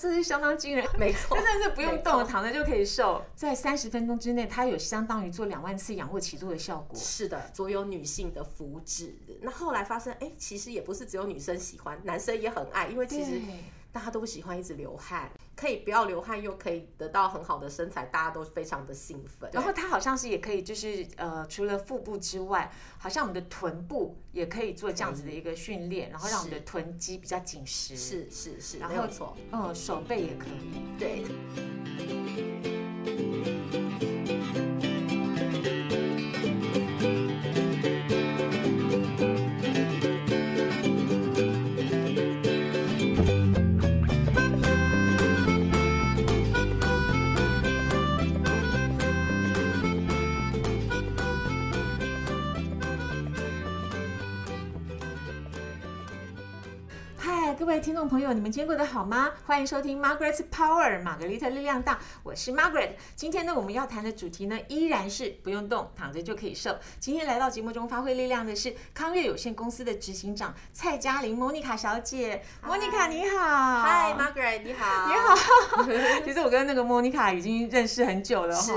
这是相当惊人，没错，真的是不用动，躺着就可以瘦，在三十分钟之内，它有相当于做两万次仰卧起坐的效果。是的，所有女性的福祉。那后来发生，哎，其实也不是只有女生喜欢，男生也很爱，因为其实对大家都不喜欢一直流汗，可以不要流汗，又可以得到很好的身材，大家都非常的兴奋。然后它好像是也可以，就是呃，除了腹部之外，好像我们的臀部也可以做这样子的一个训练，然后让我们的臀肌比较紧实。，是是是，然后没有错，嗯，手背也可以。对。各位听众朋友，你们今天过得好吗？欢迎收听 Margaret's Power 玛格丽特力量大，我是 Margaret。今天呢，我们要谈的主题呢，依然是不用动，躺着就可以瘦。今天来到节目中发挥力量的是康悦有限公司的执行长蔡嘉玲莫妮卡小姐。莫妮卡你好，嗨，Margaret，你好，你好。其实我跟那个莫妮卡已经认识很久了哈。是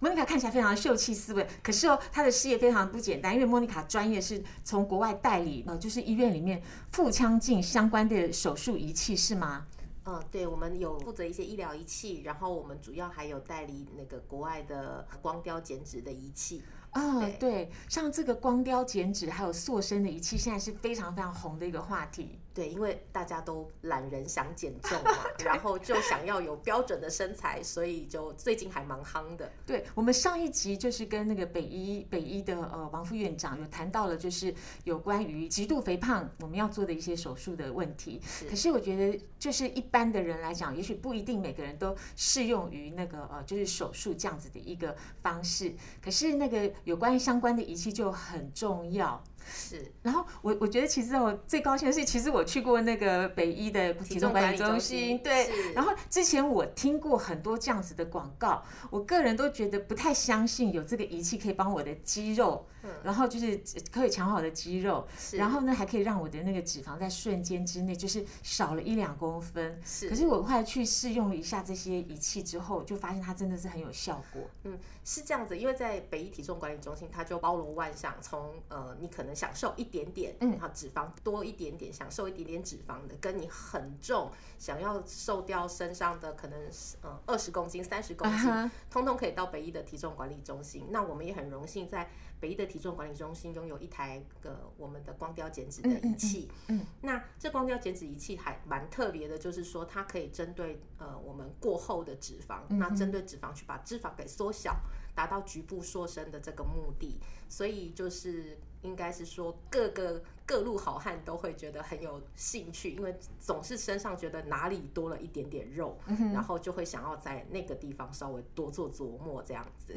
莫妮卡看起来非常秀气斯文，可是哦，她的事业非常不简单，因为莫妮卡专业是从国外代理，呃，就是医院里面腹腔镜相关的手术仪器，是吗？嗯，对，我们有负责一些医疗仪器，然后我们主要还有代理那个国外的光雕减脂的仪器。啊、对对，像这个光雕减脂还有塑身的仪器，现在是非常非常红的一个话题。对，因为大家都懒人想减重嘛，然后就想要有标准的身材，所以就最近还蛮夯的。对我们上一集就是跟那个北医北医的呃王副院长有谈到了，就是有关于极度肥胖我们要做的一些手术的问题。可是我觉得，就是一般的人来讲，也许不一定每个人都适用于那个呃就是手术这样子的一个方式。可是那个有关于相关的仪器就很重要。是，然后我我觉得其实我最高兴的是，其实我去过那个北医的体重管理中心，对。然后之前我听过很多这样子的广告，我个人都觉得不太相信有这个仪器可以帮我的肌肉，嗯然后就是可以强化我的肌肉，是然后呢还可以让我的那个脂肪在瞬间之内就是少了一两公分。是可是我后来去试用了一下这些仪器之后，就发现它真的是很有效果。嗯，是这样子，因为在北医体重管理中心，它就包罗万象，从呃你可能享受一点点，嗯好脂肪多一点点，享受一点点脂肪的，跟你很重，想要瘦掉身上的可能是呃二十公斤、三十公斤通通可以到北医的体重管理中心。那我们也很荣幸在北医的体重管理中心拥有一台个我们的光雕减脂的仪器。嗯嗯那这光雕减脂仪器还蛮特别的，就是说它可以针对呃我们过后的脂肪，那针对脂肪去把脂肪给缩小，达到局部塑身的这个目的。所以就是应该是说各个各路好汉都会觉得很有兴趣，因为总是身上觉得哪里多了一点点肉，然后就会想要在那个地方稍微多做琢磨这样子。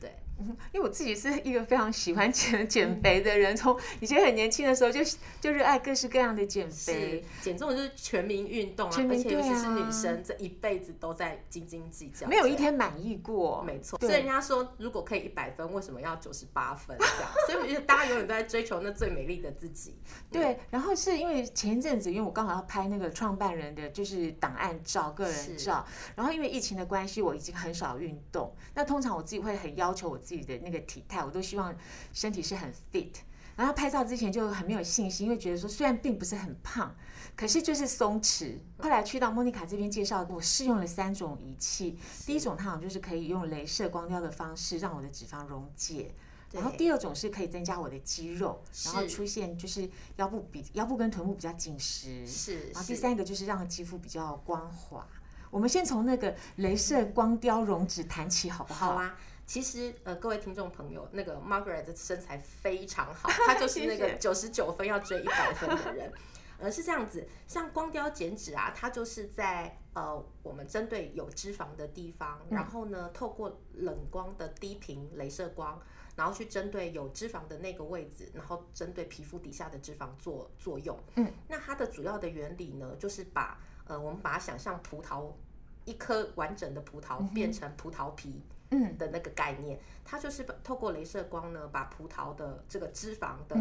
对，因为我自己是一个非常喜欢减减肥的人，从以前很年轻的时候就就热爱各式各样的减肥。减重就是全民运动啊，全民而且尤其是女生，这一辈子都在斤斤计较，没有一天满意过，没错，所以人家说，如果可以一百分，为什么要九十八分这样？所以我觉得大家永远都在追求那最美丽的自己。对，然后是因为前一阵子，因为我刚好要拍那个创办人的就是档案照、个人照，然后因为疫情的关系，我已经很少运动。那通常我自己会很要求我自己的那个体态，我都希望身体是很 fit。然后拍照之前就很没有信心，因为觉得说虽然并不是很胖，可是就是松弛。后来去到莫妮卡这边介绍，我试用了三种仪器。第一种它好像就是可以用镭射光雕的方式让我的脂肪溶解。然后第二种是可以增加我的肌肉，然后出现就是腰部比腰部跟臀部比较紧实，是然后第三个就是让肌肤比较光滑。我们先从那个镭射光雕溶脂谈起，好不好？好啊。其实，呃，各位听众朋友，那个 Margaret 的身材非常好，她 就是那个九十九分要追一百分的人。呃，是这样子，像光雕减脂啊，它就是在呃我们针对有脂肪的地方，嗯然后呢，透过冷光的低频镭射光，然后去针对有脂肪的那个位置，然后针对皮肤底下的脂肪做作用。嗯，那它的主要的原理呢，就是把呃我们把它想象葡萄一颗完整的葡萄变成葡萄皮。嗯的那个概念，它就是把透过镭射光呢，把葡萄的这个脂肪的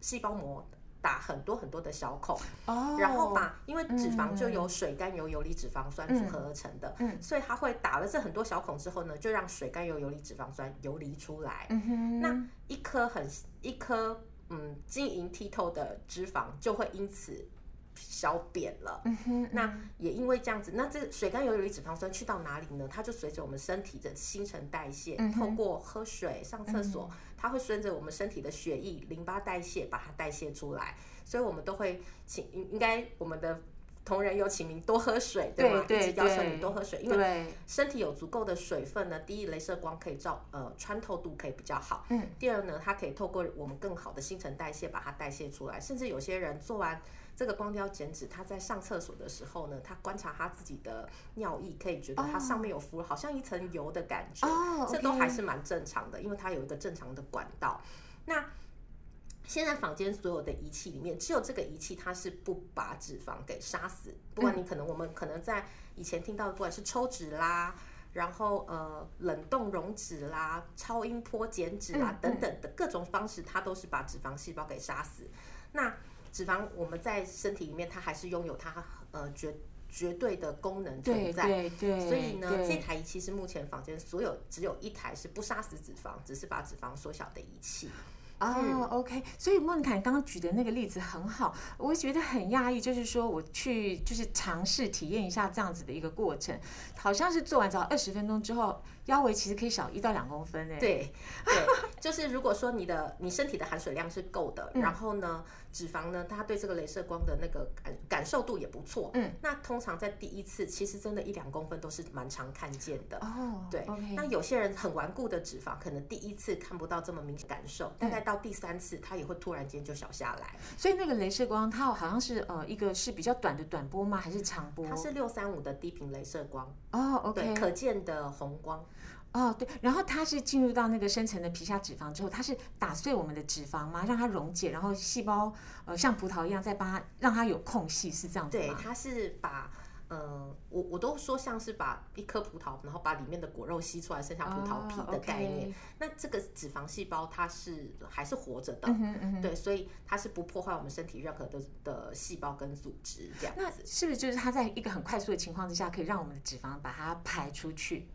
细胞膜打很多很多的小孔，哦，然后把因为脂肪就由水甘油、游离脂肪酸组合而成的，嗯所以它会打了这很多小孔之后呢，就让水甘油、游离脂肪酸游离出来。那一颗很一颗嗯晶莹剔透的脂肪就会因此消扁了。嗯哼，那也因为这样子，那这个水甘油游离脂肪酸去到哪里呢？它就随着我们身体的新陈代谢，嗯透过喝水、上厕所，它会顺着我们身体的血液、淋巴代谢把它代谢出来。所以我们都会请，应应该我们的同仁有请您多喝水，对吗？对对一直要求对你多喝水，因为，身体有足够的水分呢，第一，镭射光可以照呃穿透度可以比较好，嗯，第二呢，它可以透过我们更好的新陈代谢把它代谢出来，甚至有些人做完这个光雕减脂，他在上厕所的时候呢，他观察他自己的尿液，可以觉得它上面有浮了好像一层油的感觉，哦这都还是蛮正常的，因为它有一个正常的管道。那现在坊间所有的仪器里面，只有这个仪器它是不把脂肪给杀死。不管你可能我们可能在以前听到的，不管是抽脂啦，然后呃冷冻溶脂啦、超音波减脂啦、嗯等等的各种方式，它都是把脂肪细胞给杀死。那脂肪我们在身体里面，它还是拥有它呃绝绝对的功能存在。对对，所以呢，这台仪器是目前坊间所有只有一台是不杀死脂肪，只是把脂肪缩小的仪器。哦、o k 所以孟凯刚刚举的那个例子很好，我觉得很讶异，就是说我去就是尝试体验一下这样子的一个过程，好像是做完只要二十分钟之后，腰围其实可以小一到两公分诶。对 对，就是如果说你的你身体的含水量是够的，嗯然后呢，脂肪呢，它对这个镭射光的那个感感受度也不错，嗯，那通常在第一次，其实真的一两公分都是蛮常看见的。哦，对那有些人很顽固的脂肪，可能第一次看不到这么明显感受，大概到第三次，它也会突然间就小下来。所以那个镭射光它好像是呃一个是比较短的短波吗？还是长波？它是六三五的低频镭射光，哦对，，OK，可见的红光。哦对，然后它是进入到那个深层的皮下脂肪之后，它是打碎我们的脂肪吗？让它溶解，然后细胞呃像葡萄一样再帮它让它有空隙，是这样子对，它是把。嗯，我我都说像是把一颗葡萄，然后把里面的果肉吸出来，剩下葡萄皮的概念。哦那这个脂肪细胞它是还是活着的，嗯哼嗯哼对，所以它是不破坏我们身体任何的的细胞跟组织这样那。是不是就是它在一个很快速的情况之下，可以让我们的脂肪把它排出去？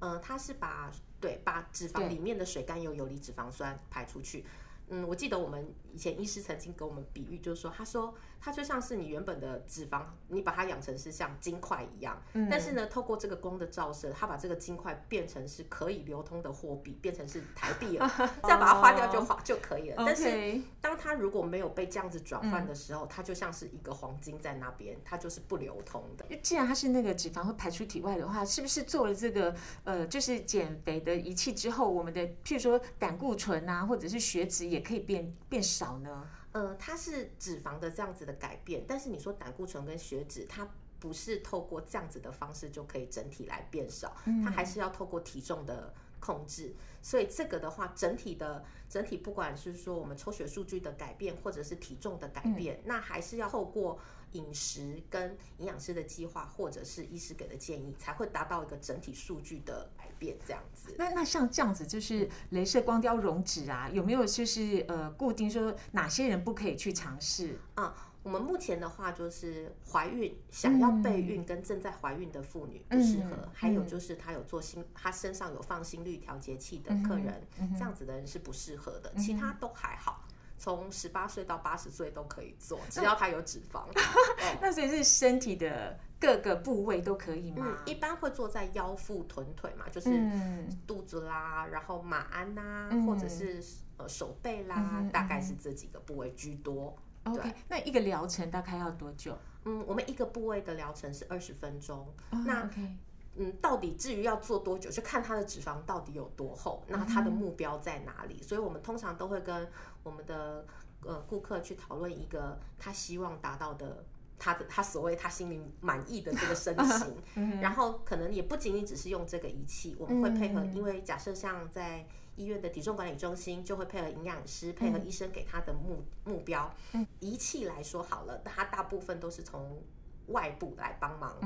呃，它是把对把脂肪里面的水甘油、游离脂肪酸排出去。嗯，我记得我们以前医师曾经给我们比喻，就是说，他说它就像是你原本的脂肪，你把它养成是像金块一样，嗯但是呢，透过这个光的照射，它把这个金块变成是可以流通的货币，变成是台币了，这样把它花掉就花就可以了。但是当它如果没有被这样子转嗯换的时候，它就像是一个黄金在那边，它就是不流通的。既然它是那个脂肪会排出体外的话，是不是做了这个呃就是减肥的仪器之后，我们的譬如说胆固醇啊，或者是血脂也可以变变少呢？呃，它是脂肪的这样子的改变，但是你说胆固醇跟血脂，它不是透过这样子的方式就可以整体来变少，它还是要透过体重的控制。所以这个的话，整体的整体不管是说我们抽血数据的改变，或者是体重的改变，那还是要透过饮食跟营养师的计划，或者是医师给的建议，才会达到一个整体数据的改变这样子。那那像这样子，就是镭射光雕溶脂啊，有没有就是呃固定说哪些人不可以去尝试？啊、我们目前的话就是怀孕、想要备孕跟正在怀孕的妇女不适合，嗯还有就是她有做心，她身上有放心率调节器的客人，嗯这样子的人是不适合的，其他都还好。从十八岁到八十岁都可以做，只要它有脂肪。哦那所以是身体的各个部位都可以嗯吗，？一般会做在腰腹臀腿嘛，就是嗯肚子啦，然后马鞍呐、嗯或者是呃手背啦，嗯大概是这几个部位居多。OK，那一个疗程大概要多久？嗯，我们一个部位的疗程是二十分钟。哦那 OK，嗯，到底至于要做多久，就看他的脂肪到底有多厚，那他的目标在哪里。所以我们通常都会跟我们的呃顾客去讨论一个他希望达到的。他的他所谓他心里满意的这个身形，然后可能也不仅仅只是用这个仪器，我们会配合，因为假设像在医院的体重管理中心，就会配合营养师，配合医生给他的目目标。仪器来说好了，它大部分都是从外部来帮忙。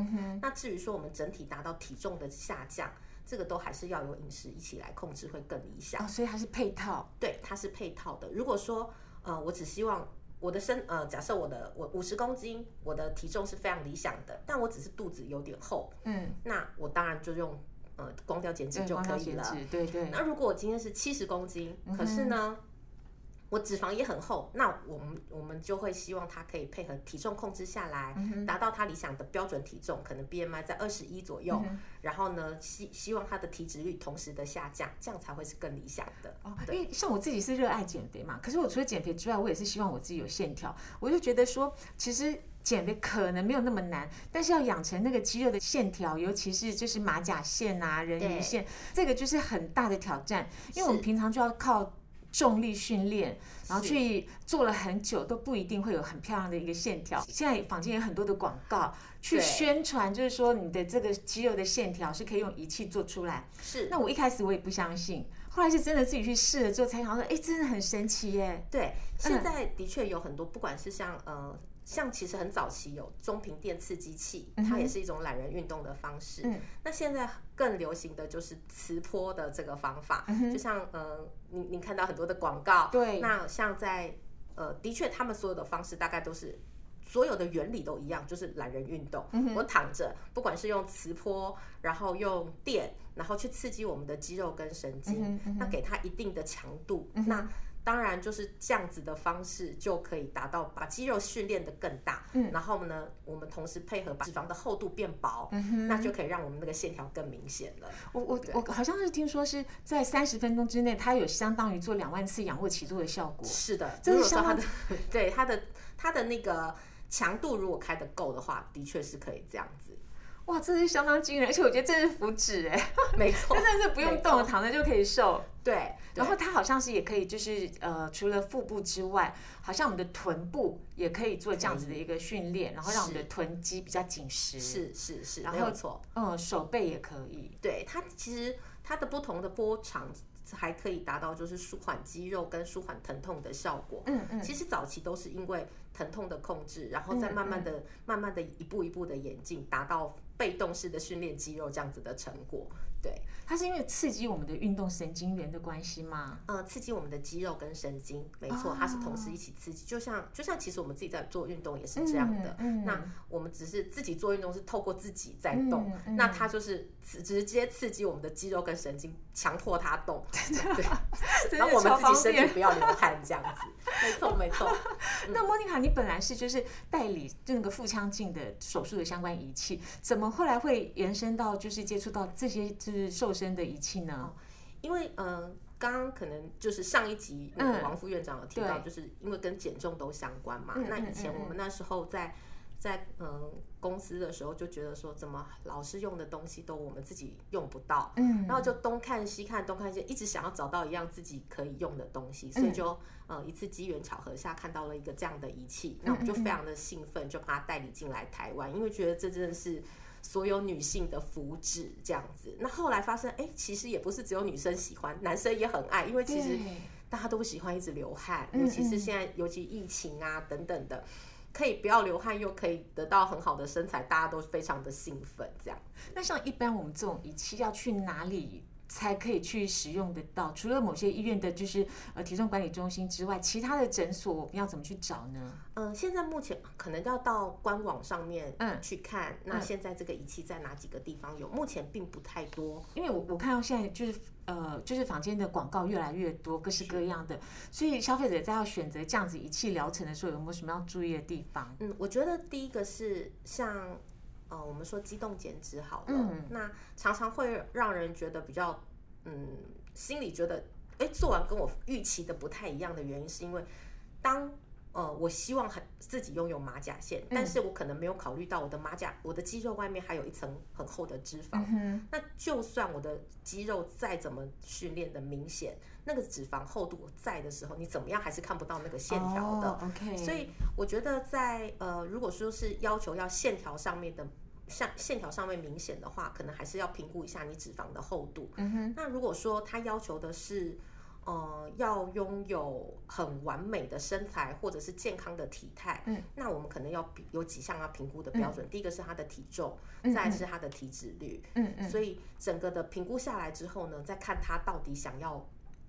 那至于说我们整体达到体重的下降，这个都还是要有饮食一起来控制会更理想。哦，所以它是配套。对，它是配套的。如果说呃，我只希望我的身呃，假设我的我五十公斤，我的体重是非常理想的，但我只是肚子有点厚，嗯，那我当然就用呃光雕减脂，就可以了。对对，那如果我今天是七十公斤，可是呢，我脂肪也很厚，那我们我们就会希望他可以配合体重控制下来，达到他理想的标准体重，可能 BMI 在二十一左右，然后呢，希希望他的体脂率同时的下降，这样才会是更理想的。哦，因为像我自己是热爱减肥嘛，可是我除了减肥之外，我也是希望我自己有线条。我就觉得说，其实减肥可能没有那么难，但是要养成那个肌肉的线条，尤其是就是马甲线啊、人鱼对线，这个就是很大的挑战，因为我们平常就要靠。重力训练，然后去做了很久，都不一定会有很漂亮的一个线条。现在坊间有很多的广告去宣传，就是说你的这个肌肉的线条是可以用仪器做出来。是，那我一开始我也不相信，后来是真的自己去试了之后才想说，哎，真的很神奇耶。对，现在的确有很多，不管是像呃。像其实很早期有中频电刺激器，它也是一种懒人运动的方式。嗯那现在更流行的就是磁波的这个方法，就像呃，你你看到很多的广告，对那像在呃，的确他们所有的方式大概都是。所有的原理都一样，就是懒人运动。我躺着，不管是用磁波，然后用电，然后去刺激我们的肌肉跟神经，那给它一定的强度，那当然就是这样子的方式就可以达到把肌肉训练的更大。嗯然后呢，我们同时配合把脂肪的厚度变薄，那就可以让我们那个线条更明显了。我我我好像是听说是在三十分钟之内，它有相当于做两万次仰卧起坐的效果。是的，这是如果说 它的对它的它的那个强度如果开得够的话，的确是可以这样子。哇，这是相当惊人，而且我觉得这是福祉哎，没错，真的是不用动，躺着就可以瘦。对，然后它好像是也可以，就是呃，除了腹部之外，好像我们的臀部也可以做这样子的一个训练，然后让我们的臀肌比较紧实。，是是是，然有错。嗯，手背也可以。对它其实它的不同的波长还可以达到就是舒缓肌肉跟舒缓疼痛的效果。嗯嗯，其实早期都是因为疼痛的控制，然后再慢慢的、慢慢的一步一步的演进，达到被动式的训练肌肉这样子的成果。对，它是因为刺激我们的运动神经元的关系吗？呃，刺激我们的肌肉跟神经，没错，它是同时一起刺激。就像就像其实我们自己在做运动也是这样的。嗯嗯那我们只是自己做运动是透过自己在动，嗯嗯那它就是直直接刺激我们的肌肉跟神经，强迫它动。对，对 然后我们自己身体。不要流汗这样子。没错，没错。那莫妮卡，你本来是就是代理那个腹腔镜的手术的相关仪器，怎么后来会延伸到就是接触到这些就是瘦身的仪器呢？因为嗯、呃刚刚可能就是上一集那个嗯王副院长有提到，就是因为跟减重都相关嘛。那以前我们那时候在在嗯公司的时候就觉得说，怎么老师用的东西都我们自己用不到，嗯。然后就东看西看，东看西，一直想要找到一样自己可以用的东西，所以就呃一次机缘巧合下看到了一个这样的仪器，那我们就非常的兴奋，就把它代理进来台湾，因为觉得这真的是。所有女性的福祉这样子，那后来发生，哎、其实也不是只有女生喜欢，男生也很爱，因为其实大家都喜欢一直流汗，嗯尤其是现在，尤其疫情啊等等的，可以不要流汗又可以得到很好的身材，大家都非常的兴奋。这样，那像一般我们这种仪器要去哪里才可以去使用得到？除了某些医院的就是呃体重管理中心之外，其他的诊所我们要怎么去找呢？嗯、现在目前可能要到官网上面嗯去看，那现在这个仪器在哪几个地方有？目前并不太多。因为我我看到现在就是呃，就是坊间的广告越来越多，各式各样的，所以消费者在要选择这样子仪器疗程的时候，有没有什么要注意的地方？嗯，我觉得第一个是像呃，我们说机动减脂好了，嗯那常常会让人觉得比较嗯，心里觉得哎，做完跟我预期的不太一样的原因，是因为当呃，我希望很自己拥有马甲线，但是我可能没有考虑到我的马甲，我的肌肉外面还有一层很厚的脂肪。嗯那就算我的肌肉再怎么训练的明显，那个脂肪厚度在的时候，你怎么样还是看不到那个线条的。哦、OK，所以我觉得在呃，如果说是要求要线条上面的。像线条上面明显的话，可能还是要评估一下你脂肪的厚度。嗯哼，那如果说他要求的是，呃，要拥有很完美的身材或者是健康的体态，嗯，那我们可能要比有几项要评估的标准。第一个是他的体重，嗯再是他的体脂率。嗯嗯，所以整个的评估下来之后呢，再看他到底想要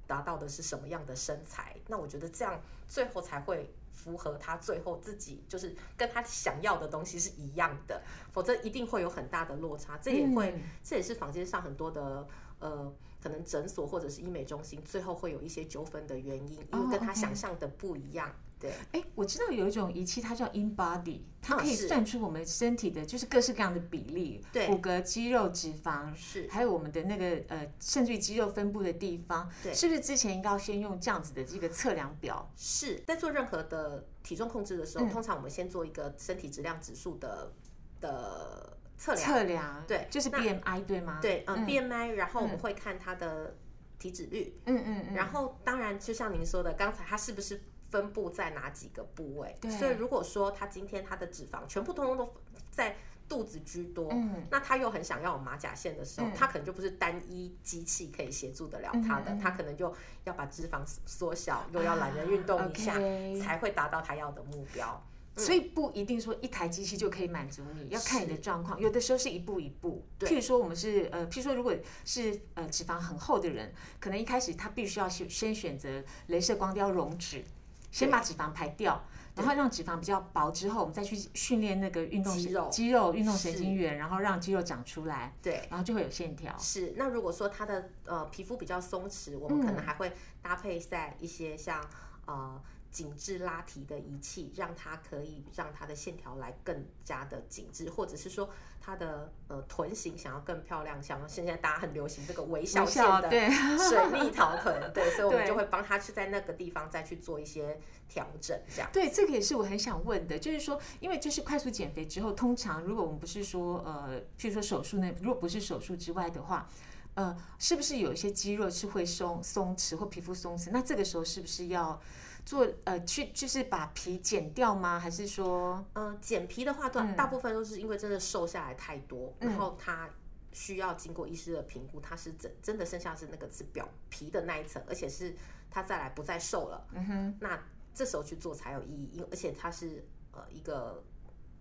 达到的是什么样的身材。那我觉得这样最后才会符合他最后自己就是跟他想要的东西是一样的，否则一定会有很大的落差。这也会，这也是坊间上很多的呃。可能诊所或者是医美中心最后会有一些纠纷的原因，因为跟他想象的不一样。对，哎，我知道有一种仪器，它叫 In Body，它可以算出我们身体的就是各式各样的比例，对，骨骼、肌肉、脂肪，是，还有我们的那个呃，甚至于肌肉分布的地方，对，是不是之前应该要先用这样子的这个测量表？是在做任何的体重控制的时候，通常我们先做一个身体质量指数的的。测量，测量，对，就是 BMI 对吗？对，嗯，BMI，然后我们会看它的体脂率，嗯嗯嗯，然后当然就像您说的，刚才它是不是分布在哪几个部位？对，所以如果说他今天他的脂肪全部通通都在肚子居多，嗯，那他又很想要有马甲线的时候，他可能就不是单一机器可以协助得了他的，他可能就要把脂肪缩小，又要懒人运动一下，才会达到他要的目标。所以不一定说一台机器就可以满足你，要看你的状况。有的时候是一步一步。譬如说我们是呃，譬如说如果是呃脂肪很厚的人，可能一开始他必须要先先选择镭射光雕溶脂，先把脂肪排掉，然后让脂肪比较薄之后，我们再去训练那个运动肌肉、肌肉运动神经元，然后让肌肉长出来。对，然后就会有线条。是。那如果说他的呃皮肤比较松弛，我们可能还会搭配在一些像呃。紧致拉提的仪器，让它可以让它的线条来更加的紧致，或者是说它的呃臀型想要更漂亮，像现在大家很流行这个微笑线的 水蜜桃臀，对，所以我们就会帮他去在那个地方再去做一些调整，这样。对，这个也是我很想问的，就是说，因为就是快速减肥之后，通常如果我们不是说呃，譬如说手术那，如果不是手术之外的话，呃，是不是有一些肌肉是会松松弛或皮肤松弛？那这个时候是不是要？做呃去就是把皮剪掉吗？还是说，嗯，剪皮的话，大大部分都是因为真的瘦下来太多，然后它需要经过医师的评估，它是真真的剩下是那个是表皮的那一层，而且是它再来不再瘦了。嗯哼，那这时候去做才有意义，因为而且它是呃一个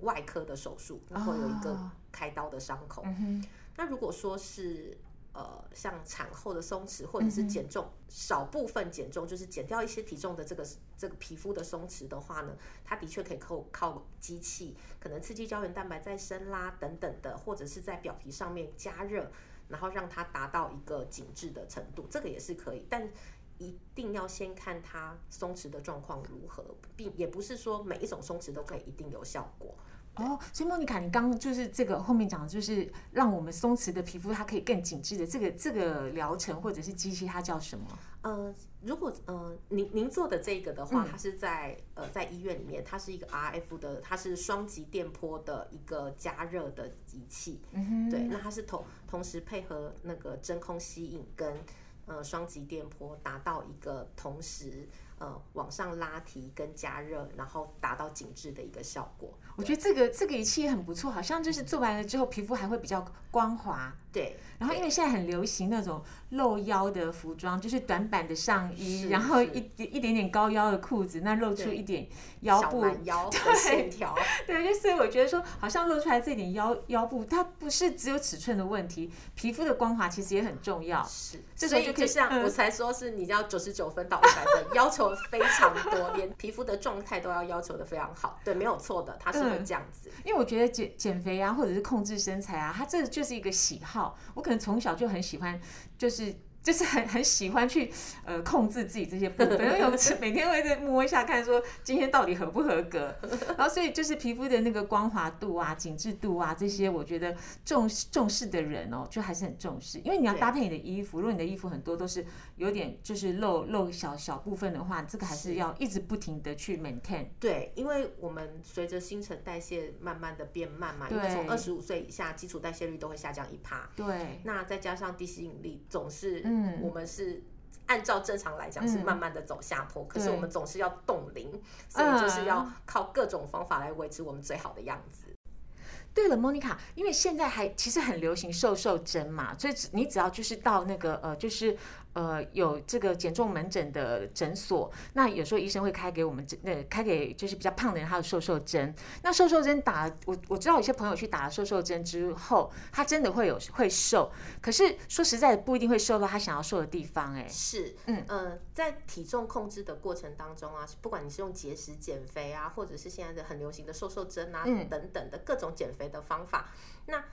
外科的手术，然后有一个开刀的伤口。嗯哼，那如果说是。呃，像产后的松弛，或者是减重，少部分减重，就是减掉一些体重的这个这个皮肤的松弛的话呢，它的确可以靠靠机器，可能刺激胶原蛋白再生啦等等的，或者是在表皮上面加热，然后让它达到一个紧致的程度，这个也是可以，但一定要先看它松弛的状况如何，并也不是说每一种松弛都可以一定有效果。哦，所以莫妮卡，你刚就是这个后面讲的，就是让我们松弛的皮肤它可以更紧致的这个这个疗程或者是机器，它叫什么？呃，如果呃您您做的这个的话，它是在呃在医院里面，它是一个 RF 的，它是双极电波的一个加热的仪器。嗯哼，对，那它是同同时配合那个真空吸引跟呃双极电波，达到一个同时。呃，往上拉提跟加热，然后达到紧致的一个效果。我觉得这个这个仪器也很不错，好像就是做完了之后，皮肤还会比较光滑。对。然后因为现在很流行那种露腰的服装，就是短版的上衣，然后一一点点高腰的裤子，那露出一点腰部腰 线条。对，就所以我觉得说，好像露出来这点腰腰部，它不是只有尺寸的问题，皮肤的光滑其实也很重要。是。所以就像我才说是你要九十九分到一百分，要求非常多，连皮肤的状态都要要求的非常好。对，没有错的，它是会这样子。因为我觉得减减肥啊，或者是控制身材啊，它这就是一个喜好。我可能从小就很喜欢，就是。就是很很喜欢去呃控制自己这些部分，因为有每天会在摸一下看说今天到底合不合格，然后所以就是皮肤的那个光滑度啊、紧致度啊这些，我觉得重重视的人哦，就还是很重视，因为你要搭配你的衣服，如果你的衣服很多都是有点就是露露小小部分的话，这个还是要一直不停的去 maintain。对，因为我们随着新陈代谢慢慢的变慢嘛，因为从二十五岁以下基础代谢率都会下降一趴。对，那再加上地吸引力总是。嗯，我们是按照正常来讲是慢慢的走下坡，可是我们总是要冻龄，所以就是要靠各种方法来维持我们最好的样子。对了，莫妮卡，因为现在还其实很流行瘦瘦针嘛，所以你只要就是到那个呃，就是呃有这个减重门诊的诊所，那有时候医生会开给我们这呃开给就是比较胖的人，他的瘦瘦针。那瘦瘦针打我我知道有些朋友去打了瘦瘦针之后，他真的会有会瘦，可是说实在的不一定会瘦到他想要瘦的地方。哎，是，嗯呃，在体重控制的过程当中啊，不管你是用节食减肥啊，或者是现在的很流行的瘦瘦针啊等等的各种减肥的方法，那。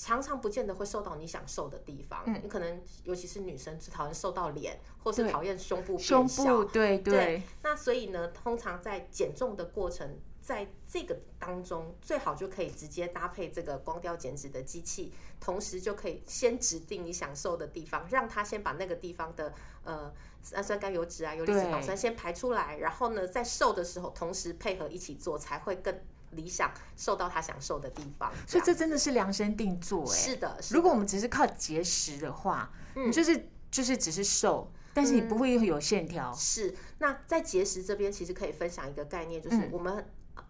常常不见得会瘦到你想瘦的地方，你可能尤其是女生只讨厌瘦到脸，或是讨厌胸部变小，对对。那所以呢，通常在减重的过程，在这个当中，最好就可以直接搭配这个光雕减脂的机器，同时就可以先指定你想瘦的地方，让他先把那个地方的呃氨酸甘油脂啊、游离脂肪酸先排出来，然后呢，在瘦的时候同时配合一起做，才会更。理想瘦到他想瘦的地方，所以这真的是量身定做哎。是的，如果我们只是靠节食的话，你就是就是只是瘦，但是你不会有线条。是，那在节食这边其实可以分享一个概念，就是我们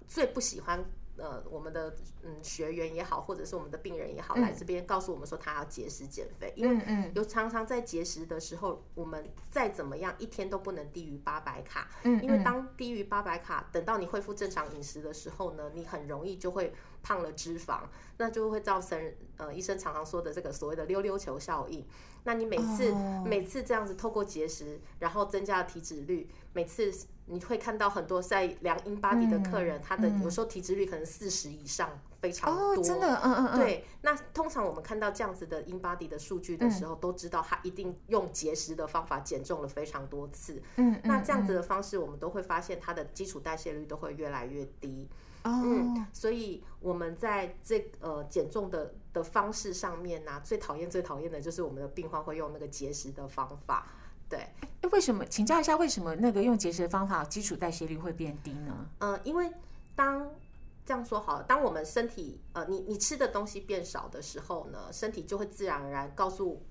最不喜欢。呃，我们的嗯学员也好，或者是我们的病人也好，来这边告诉我们说他要节食减肥，因为有常常在节食的时候，我们再怎么样一天都不能低于八百卡，嗯，因为当低于八百卡，等到你恢复正常饮食的时候呢，你很容易就会胖了脂肪，那就会造成呃医生常常说的这个所谓的溜溜球效应。那你每次每次这样子透过节食，然后增加体脂率，每次。你会看到很多在量 in body 的客人，他的有时候体脂率可能四十以上，非常多。真的，嗯嗯嗯。对，那通常我们看到这样子的 in body 的数据的时候，都知道他一定用节食的方法减重了非常多次。嗯那这样子的方式，我们都会发现他的基础代谢率都会越来越低。哦。嗯，所以我们在这呃减重的的方式上面呢，最讨厌最讨厌的就是我们的病患会用那个节食的方法。对，那为什么？请教一下，为什么那个用节食的方法，基础代谢率会变低呢？呃，因为当这样说好了，当我们身体呃，你你吃的东西变少的时候呢，身体就会自然而然告诉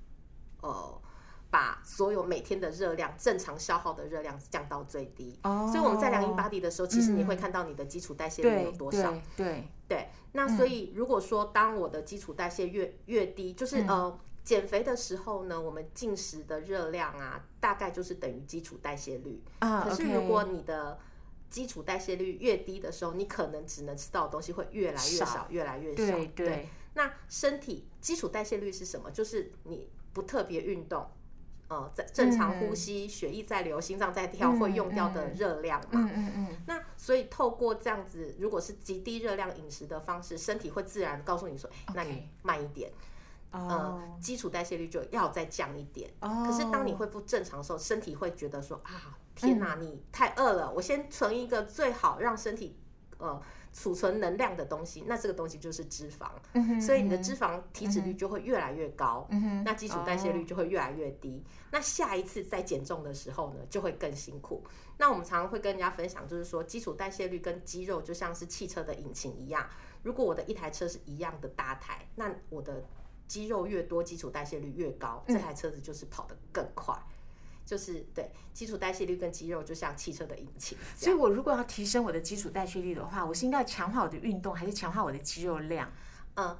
呃，把所有每天的热量正常消耗的热量降到最低。哦，所以我们在量 InBody 的时候，其实你会看到你的基础代谢率有多少。对对，那所以如果说当我的基础代谢越越低，就是呃。减肥的时候呢，我们进食的热量啊，大概就是等于基础代谢率啊。可是如果你的基础代谢率越低的时候，你可能只能吃到的东西会越来越少，越来越少。对对。那身体基础代谢率是什么？就是你不特别运动，呃，在正常呼吸，血液在流，心脏在跳，会用掉的热量嘛。嗯嗯嗯。那所以透过这样子，如果是极低热量饮食的方式，身体会自然告诉你说：“哎，那你慢一点。”呃，基础代谢率就要再降一点。可是当你恢复正常的时候，身体会觉得说啊，天哪，你太饿了，我先存一个最好让身体呃储存能量的东西，那这个东西就是脂肪。所以你的脂肪体脂率就会越来越高，那基础代谢率就会越来越低。那下一次再减重的时候呢，就会更辛苦。那我们常常会跟人家分享，就是说基础代谢率跟肌肉就像是汽车的引擎一样，如果我的一台车是一样的大台，那我的肌肉越多，基础代谢率越高，这台车子就是跑得更快。就是对基础代谢率跟肌肉就像汽车的引擎。所以我如果要提升我的基础代谢率的话，我是应该强化我的运动，还是强化我的肌肉量？嗯，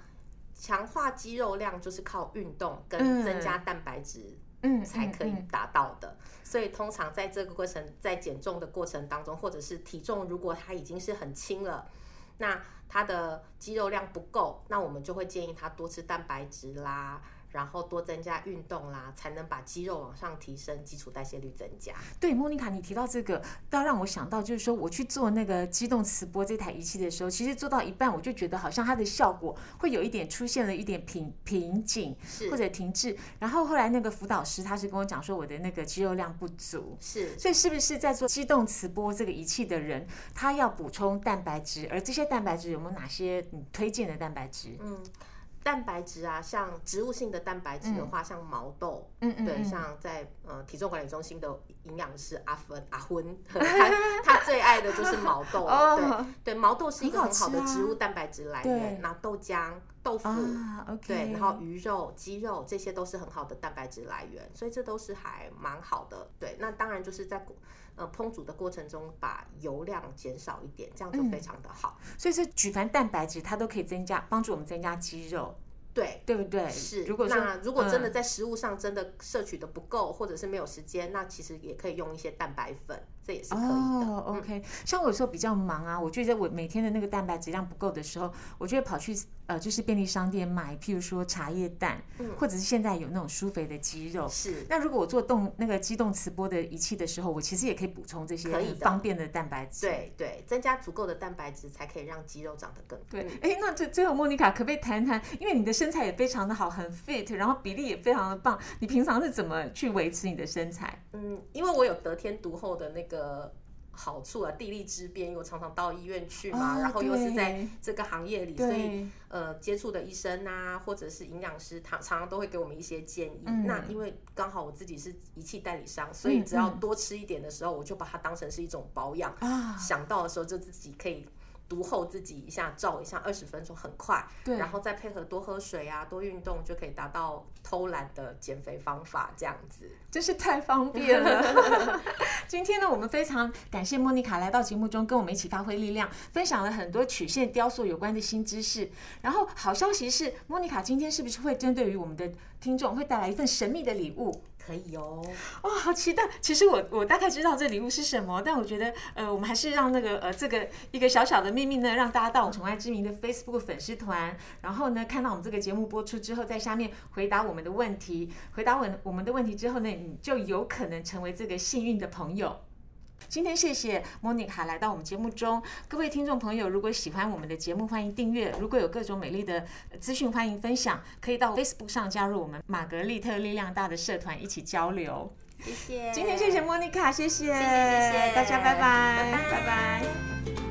强化肌肉量就是靠运动跟增加蛋白质，嗯，才可以达到的。所以通常在这个过程，在减重的过程当中，或者是体重如果它已经是很轻了。那他的肌肉量不够，那我们就会建议他多吃蛋白质啦。然后多增加运动啦，才能把肌肉往上提升，基础代谢率增加。对，莫妮卡，你提到这个，倒让我想到，就是说我去做那个机动磁波这台仪器的时候，其实做到一半，我就觉得好像它的效果会有一点出现了一点瓶瓶颈，或者停滞。然后后来那个辅导师他是跟我讲说，我的那个肌肉量不足，是，所以是不是在做机动磁波这个仪器的人，他要补充蛋白质？而这些蛋白质有没有哪些你推荐的蛋白质？嗯。蛋白质啊，像植物性的蛋白质的话，像毛豆，嗯嗯，对，像在呃体重管理中心的营养师阿芬阿昏，他他最爱的就是毛豆，对对，毛豆是一个很好的植物蛋白质来源，那豆浆、豆腐，对，然后鱼肉、鸡肉，这些都是很好的蛋白质来源，所以这都是还蛮好的。对，那当然就是在呃烹煮的过程中，把油量减少一点，这样就非常的好。所以是举凡蛋白质，它都可以增加帮助我们增加肌肉。对，对不对？是。如果那如果真的嗯在食物上真的摄取的不够，或者是没有时间，那其实也可以用一些蛋白粉，这也是可以的。哦，OK，像我有时候比较忙啊，我觉得我每天的那个蛋白质量不够的时候，我就会跑去呃，就是便利商店买，譬如说茶叶蛋，嗯或者是现在有那种舒肥的鸡肉。是。那如果我做动那个机动磁波的仪器的时候，我其实也可以补充这些可以方便的蛋白质。对对，增加足够的蛋白质，才可以让肌肉长得更对嗯，哎，那最最后莫妮卡可不可以谈谈？因为你的身材也非常的好，很 fit，然后比例也非常的棒，你平常是怎么去维持你的身材？嗯，因为我有得天独厚的那个好处啊，地利之便，因为我常常到医院去嘛，哦然后又是在这个行业里，所以，呃接触的医生啊，或者是营养师，他常常都会给我们一些建议。嗯那因为刚好我自己是仪器代理商，所以嗯只要嗯多吃一点的时候，我就把它当成是一种保养。啊，想到的时候就自己可以。读后自己一下照一下，二十分钟很快，对然后再配合多喝水啊，多运动，就可以达到偷懒的减肥方法，这样子。真是太方便了。今天呢，我们非常感谢莫妮卡来到节目中，跟我们一起发挥力量，分享了很多曲线雕塑有关的新知识。然后好消息是，莫妮卡今天是不是会针对于我们的听众，会带来一份神秘的礼物？可以哦，哇、好期待！其实我我大概知道这礼物是什么，但我觉得呃，我们还是让那个呃这个一个小小的秘密呢，让大家到我们宠爱之名的 Facebook 粉丝团，然后呢看到我们这个节目播出之后，在下面回答我们的问题，回答我我们的问题之后呢，你就有可能成为这个幸运的朋友。今天谢谢莫妮卡来到我们节目中，各位听众朋友，如果喜欢我们的节目，欢迎订阅。如果有各种美丽的呃资讯，欢迎分享，可以到 Facebook 上加入我们玛格丽特力量大的社团，一起交流。谢谢。今天谢谢莫妮卡，谢谢，谢谢谢谢大家拜拜，拜拜拜拜